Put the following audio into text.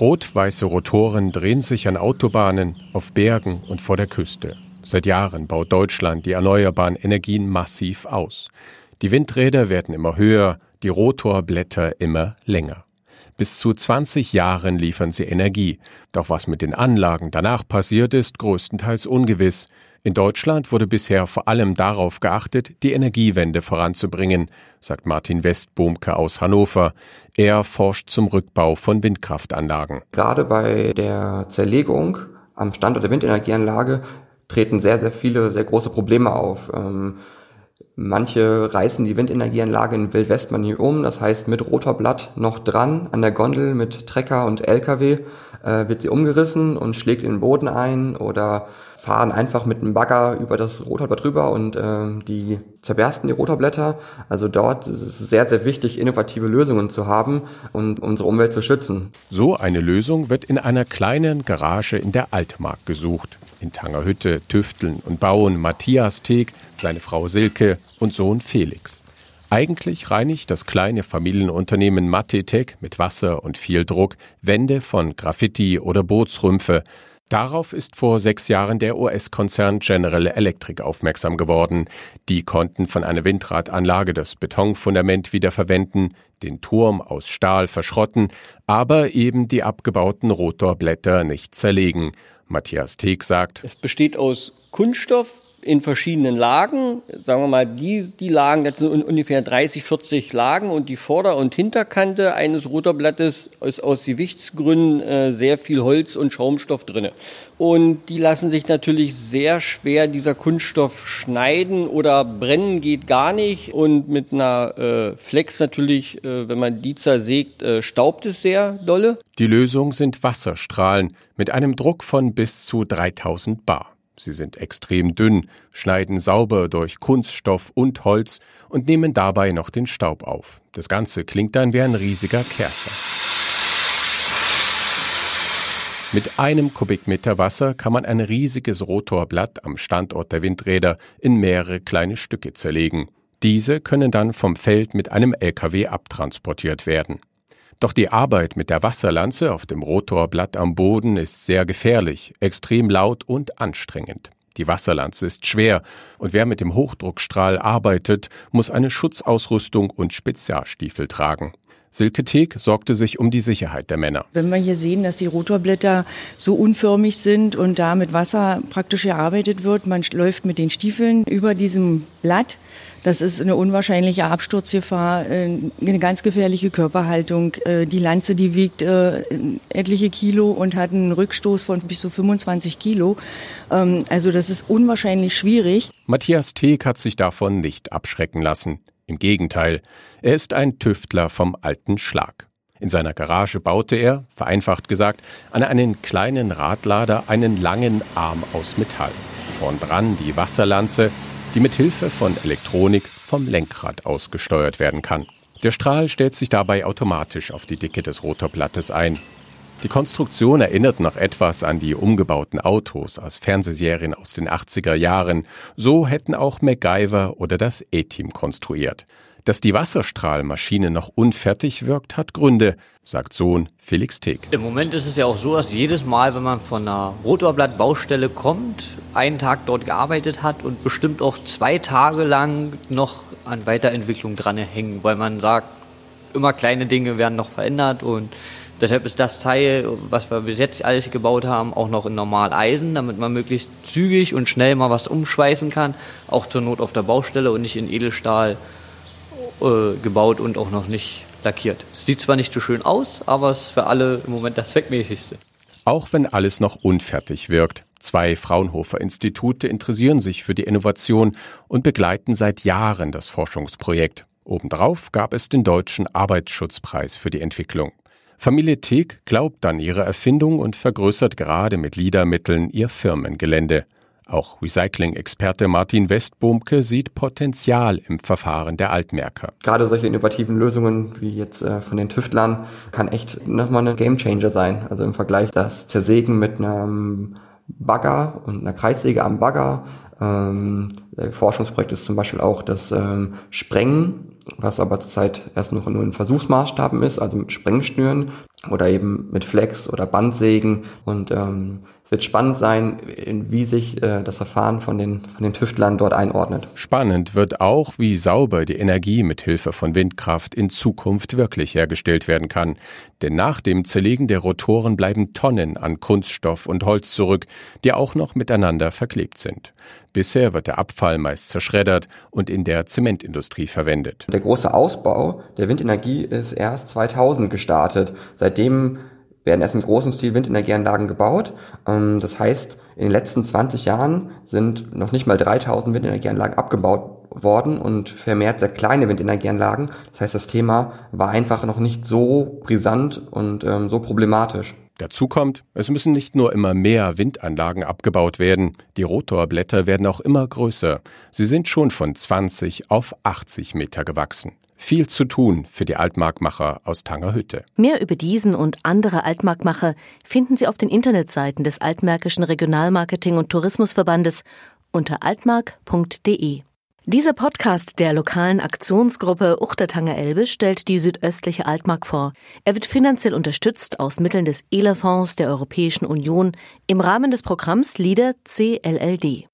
Rot-weiße Rotoren drehen sich an Autobahnen, auf Bergen und vor der Küste. Seit Jahren baut Deutschland die erneuerbaren Energien massiv aus. Die Windräder werden immer höher, die Rotorblätter immer länger. Bis zu 20 Jahren liefern sie Energie. Doch was mit den Anlagen danach passiert, ist größtenteils ungewiss. In Deutschland wurde bisher vor allem darauf geachtet, die Energiewende voranzubringen, sagt Martin Westbomke aus Hannover. Er forscht zum Rückbau von Windkraftanlagen. Gerade bei der Zerlegung am Standort der Windenergieanlage treten sehr, sehr viele, sehr große Probleme auf. Ähm, Manche reißen die Windenergieanlage in Wildwestmanier um, das heißt mit Rotorblatt noch dran an der Gondel mit Trecker und LKW äh, wird sie umgerissen und schlägt in den Boden ein oder fahren einfach mit einem Bagger über das Rotorblatt drüber und äh, die zerbersten die Rotorblätter. Also dort ist es sehr, sehr wichtig, innovative Lösungen zu haben und unsere Umwelt zu schützen. So eine Lösung wird in einer kleinen Garage in der Altmark gesucht. In Tangerhütte tüfteln und bauen Matthias Teeg, seine Frau Silke und Sohn Felix. Eigentlich reinigt das kleine Familienunternehmen Mattetek mit Wasser und viel Druck Wände von Graffiti oder Bootsrümpfe, Darauf ist vor sechs Jahren der US-Konzern General Electric aufmerksam geworden. Die konnten von einer Windradanlage das Betonfundament wiederverwenden, den Turm aus Stahl verschrotten, aber eben die abgebauten Rotorblätter nicht zerlegen. Matthias Teek sagt, es besteht aus Kunststoff, in verschiedenen Lagen. Sagen wir mal, die, die Lagen, das sind ungefähr 30, 40 Lagen und die Vorder- und Hinterkante eines Rotorblattes ist aus Gewichtsgründen äh, sehr viel Holz und Schaumstoff drinne. Und die lassen sich natürlich sehr schwer dieser Kunststoff schneiden oder brennen geht gar nicht. Und mit einer äh, Flex natürlich, äh, wenn man die zersägt, äh, staubt es sehr dolle. Die Lösung sind Wasserstrahlen mit einem Druck von bis zu 3000 Bar. Sie sind extrem dünn, schneiden sauber durch Kunststoff und Holz und nehmen dabei noch den Staub auf. Das Ganze klingt dann wie ein riesiger Kercher. Mit einem Kubikmeter Wasser kann man ein riesiges Rotorblatt am Standort der Windräder in mehrere kleine Stücke zerlegen. Diese können dann vom Feld mit einem LKW abtransportiert werden. Doch die Arbeit mit der Wasserlanze auf dem Rotorblatt am Boden ist sehr gefährlich, extrem laut und anstrengend. Die Wasserlanze ist schwer und wer mit dem Hochdruckstrahl arbeitet, muss eine Schutzausrüstung und Spezialstiefel tragen. Silke Teek sorgte sich um die Sicherheit der Männer. Wenn wir hier sehen, dass die Rotorblätter so unförmig sind und da mit Wasser praktisch gearbeitet wird, man läuft mit den Stiefeln über diesem Blatt. Das ist eine unwahrscheinliche Absturzgefahr, äh, eine ganz gefährliche Körperhaltung. Äh, die Lanze, die wiegt äh, etliche Kilo und hat einen Rückstoß von bis zu 25 Kilo. Ähm, also das ist unwahrscheinlich schwierig. Matthias Teek hat sich davon nicht abschrecken lassen. Im Gegenteil, er ist ein Tüftler vom alten Schlag. In seiner Garage baute er, vereinfacht gesagt, an einen kleinen Radlader einen langen Arm aus Metall. Vorn dran die Wasserlanze, die mit Hilfe von Elektronik vom Lenkrad aus gesteuert werden kann. Der Strahl stellt sich dabei automatisch auf die Dicke des Rotorblattes ein. Die Konstruktion erinnert noch etwas an die umgebauten Autos aus Fernsehserien aus den 80er Jahren. So hätten auch MacGyver oder das E-Team konstruiert. Dass die Wasserstrahlmaschine noch unfertig wirkt, hat Gründe, sagt Sohn Felix Teek. Im Moment ist es ja auch so, dass jedes Mal, wenn man von einer Rotorblattbaustelle kommt, einen Tag dort gearbeitet hat und bestimmt auch zwei Tage lang noch an Weiterentwicklung dran hängen, weil man sagt, immer kleine Dinge werden noch verändert und Deshalb ist das Teil, was wir bis jetzt alles gebaut haben, auch noch in Normaleisen, damit man möglichst zügig und schnell mal was umschweißen kann, auch zur Not auf der Baustelle und nicht in Edelstahl äh, gebaut und auch noch nicht lackiert. Sieht zwar nicht so schön aus, aber es ist für alle im Moment das zweckmäßigste. Auch wenn alles noch unfertig wirkt. Zwei Fraunhofer Institute interessieren sich für die Innovation und begleiten seit Jahren das Forschungsprojekt. Obendrauf gab es den Deutschen Arbeitsschutzpreis für die Entwicklung. Familie Teek glaubt an ihre Erfindung und vergrößert gerade mit LIDA-Mitteln ihr Firmengelände. Auch Recycling-Experte Martin Westbomke sieht Potenzial im Verfahren der Altmerker. Gerade solche innovativen Lösungen wie jetzt äh, von den Tüftlern kann echt nochmal ein Gamechanger sein. Also im Vergleich das Zersägen mit einem Bagger und einer Kreissäge am Bagger. Ähm, Forschungsprojekt ist zum Beispiel auch das ähm, Sprengen was aber zurzeit erst noch nur in Versuchsmaßstaben ist, also mit Sprengschnüren oder eben mit Flex oder Bandsägen. Und ähm, es wird spannend sein, wie sich äh, das Verfahren von den, von den Tüftlern dort einordnet. Spannend wird auch, wie sauber die Energie mit Hilfe von Windkraft in Zukunft wirklich hergestellt werden kann. Denn nach dem Zerlegen der Rotoren bleiben Tonnen an Kunststoff und Holz zurück, die auch noch miteinander verklebt sind. Bisher wird der Abfall meist zerschreddert und in der Zementindustrie verwendet. Der große Ausbau der Windenergie ist erst 2000 gestartet. Seitdem werden erst im großen Stil Windenergieanlagen gebaut. Ähm, das heißt, in den letzten 20 Jahren sind noch nicht mal 3000 Windenergieanlagen abgebaut worden und vermehrt sehr kleine Windenergieanlagen. Das heißt, das Thema war einfach noch nicht so brisant und ähm, so problematisch. Dazu kommt, es müssen nicht nur immer mehr Windanlagen abgebaut werden, die Rotorblätter werden auch immer größer. Sie sind schon von 20 auf 80 Meter gewachsen. Viel zu tun für die Altmarkmacher aus Tangerhütte. Mehr über diesen und andere Altmarkmacher finden Sie auf den Internetseiten des Altmärkischen Regionalmarketing- und Tourismusverbandes unter altmark.de. Dieser Podcast der lokalen Aktionsgruppe Uchtertanger Elbe stellt die südöstliche Altmark vor. Er wird finanziell unterstützt aus Mitteln des ELA-Fonds der Europäischen Union im Rahmen des Programms LIDER CLLD.